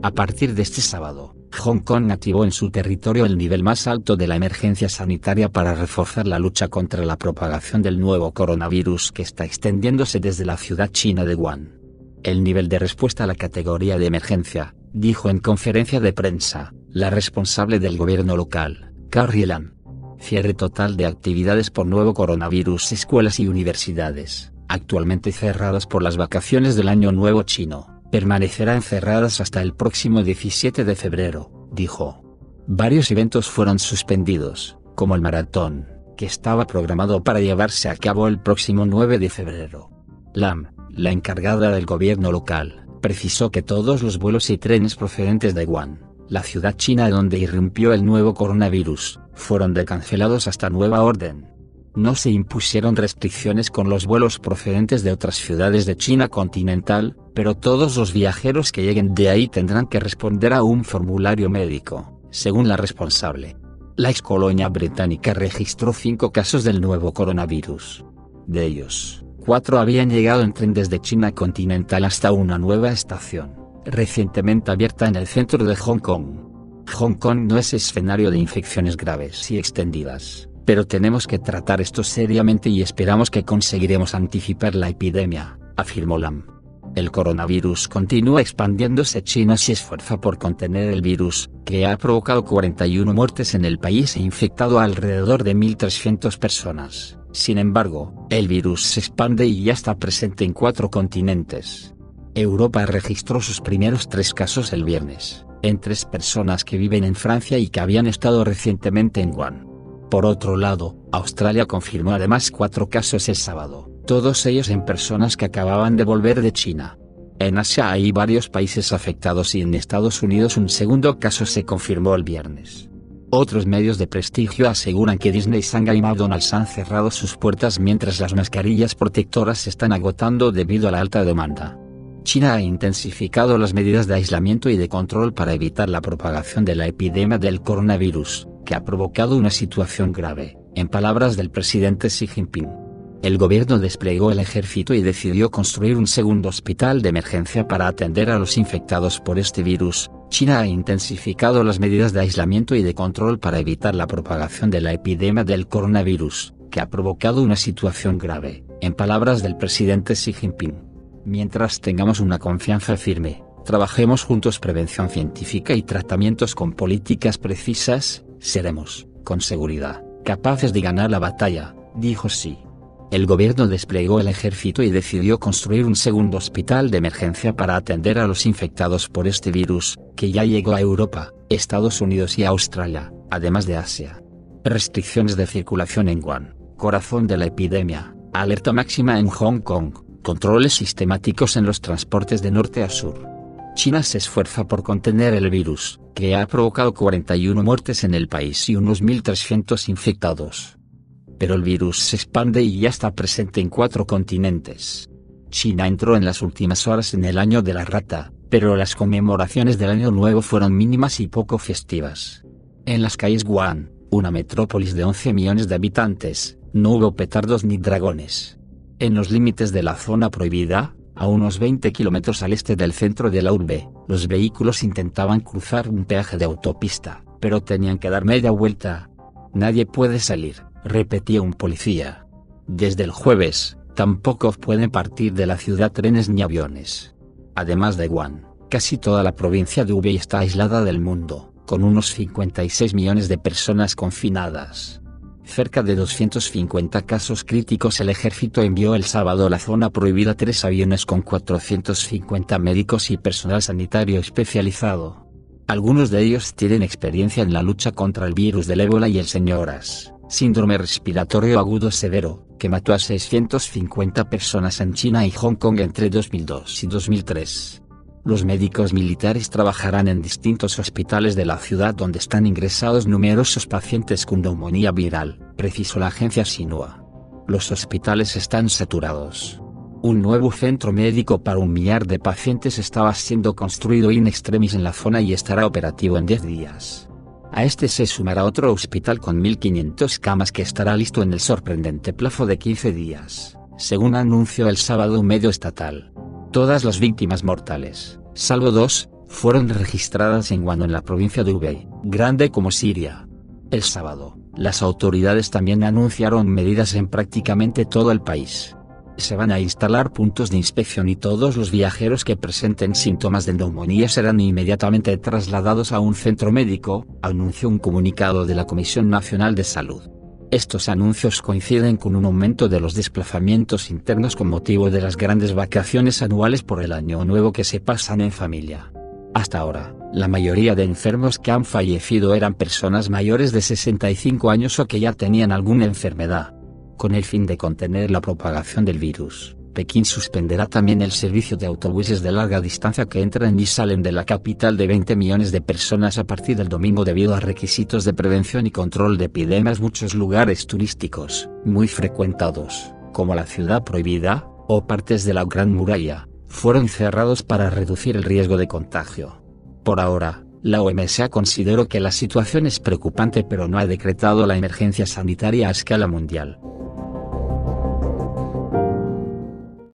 A partir de este sábado, Hong Kong activó en su territorio el nivel más alto de la emergencia sanitaria para reforzar la lucha contra la propagación del nuevo coronavirus que está extendiéndose desde la ciudad china de Wuhan. El nivel de respuesta a la categoría de emergencia, dijo en conferencia de prensa, la responsable del gobierno local, Carrie Lam. Cierre total de actividades por nuevo coronavirus escuelas y universidades, actualmente cerradas por las vacaciones del Año Nuevo Chino, permanecerán cerradas hasta el próximo 17 de febrero, dijo. Varios eventos fueron suspendidos, como el maratón, que estaba programado para llevarse a cabo el próximo 9 de febrero. Lam, la encargada del gobierno local, precisó que todos los vuelos y trenes procedentes de Wuhan, la ciudad china donde irrumpió el nuevo coronavirus, fueron decancelados hasta nueva orden. No se impusieron restricciones con los vuelos procedentes de otras ciudades de China continental, pero todos los viajeros que lleguen de ahí tendrán que responder a un formulario médico, según la responsable. La ex colonia británica registró cinco casos del nuevo coronavirus. De ellos, cuatro habían llegado en tren desde China continental hasta una nueva estación, recientemente abierta en el centro de Hong Kong. Hong Kong no es escenario de infecciones graves y extendidas, pero tenemos que tratar esto seriamente y esperamos que conseguiremos anticipar la epidemia, afirmó Lam. El coronavirus continúa expandiéndose. China se esfuerza por contener el virus, que ha provocado 41 muertes en el país e infectado a alrededor de 1.300 personas. Sin embargo, el virus se expande y ya está presente en cuatro continentes. Europa registró sus primeros tres casos el viernes en tres personas que viven en Francia y que habían estado recientemente en Wuhan. Por otro lado, Australia confirmó además cuatro casos el sábado, todos ellos en personas que acababan de volver de China. En Asia hay varios países afectados y en Estados Unidos un segundo caso se confirmó el viernes. Otros medios de prestigio aseguran que Disney, Shanghai y McDonald's han cerrado sus puertas mientras las mascarillas protectoras se están agotando debido a la alta demanda. China ha intensificado las medidas de aislamiento y de control para evitar la propagación de la epidemia del coronavirus, que ha provocado una situación grave, en palabras del presidente Xi Jinping. El gobierno desplegó el ejército y decidió construir un segundo hospital de emergencia para atender a los infectados por este virus. China ha intensificado las medidas de aislamiento y de control para evitar la propagación de la epidemia del coronavirus, que ha provocado una situación grave, en palabras del presidente Xi Jinping. Mientras tengamos una confianza firme, trabajemos juntos prevención científica y tratamientos con políticas precisas, seremos, con seguridad, capaces de ganar la batalla, dijo sí. El gobierno desplegó el ejército y decidió construir un segundo hospital de emergencia para atender a los infectados por este virus, que ya llegó a Europa, Estados Unidos y Australia, además de Asia. Restricciones de circulación en Wuhan, corazón de la epidemia, alerta máxima en Hong Kong, controles sistemáticos en los transportes de norte a sur. China se esfuerza por contener el virus, que ha provocado 41 muertes en el país y unos 1.300 infectados. Pero el virus se expande y ya está presente en cuatro continentes. China entró en las últimas horas en el año de la rata, pero las conmemoraciones del año nuevo fueron mínimas y poco festivas. En las calles Wuhan, una metrópolis de 11 millones de habitantes, no hubo petardos ni dragones. En los límites de la zona prohibida, a unos 20 kilómetros al este del centro de la urbe, los vehículos intentaban cruzar un peaje de autopista, pero tenían que dar media vuelta. Nadie puede salir, repetía un policía. Desde el jueves, tampoco pueden partir de la ciudad trenes ni aviones. Además de Wuhan, casi toda la provincia de Hubei está aislada del mundo, con unos 56 millones de personas confinadas cerca de 250 casos críticos el ejército envió el sábado a la zona prohibida tres aviones con 450 médicos y personal sanitario especializado. Algunos de ellos tienen experiencia en la lucha contra el virus del ébola y el señoras, síndrome respiratorio agudo severo, que mató a 650 personas en China y Hong Kong entre 2002 y 2003. Los médicos militares trabajarán en distintos hospitales de la ciudad donde están ingresados numerosos pacientes con neumonía viral, precisó la agencia Sinua. Los hospitales están saturados. Un nuevo centro médico para un millar de pacientes estaba siendo construido in extremis en la zona y estará operativo en 10 días. A este se sumará otro hospital con 1.500 camas que estará listo en el sorprendente plazo de 15 días, según anunció el sábado un medio estatal. Todas las víctimas mortales, salvo dos, fueron registradas en Guano en la provincia de Hubei, grande como Siria. El sábado, las autoridades también anunciaron medidas en prácticamente todo el país. Se van a instalar puntos de inspección y todos los viajeros que presenten síntomas de neumonía serán inmediatamente trasladados a un centro médico, anunció un comunicado de la Comisión Nacional de Salud. Estos anuncios coinciden con un aumento de los desplazamientos internos con motivo de las grandes vacaciones anuales por el año nuevo que se pasan en familia. Hasta ahora, la mayoría de enfermos que han fallecido eran personas mayores de 65 años o que ya tenían alguna enfermedad. Con el fin de contener la propagación del virus, Pekín suspenderá también el servicio de autobuses de larga distancia que entran y salen de la capital de 20 millones de personas a partir del domingo debido a requisitos de prevención y control de epidemias. Muchos lugares turísticos, muy frecuentados, como la ciudad prohibida, o partes de la Gran Muralla, fueron cerrados para reducir el riesgo de contagio. Por ahora, la OMS consideró que la situación es preocupante pero no ha decretado la emergencia sanitaria a escala mundial.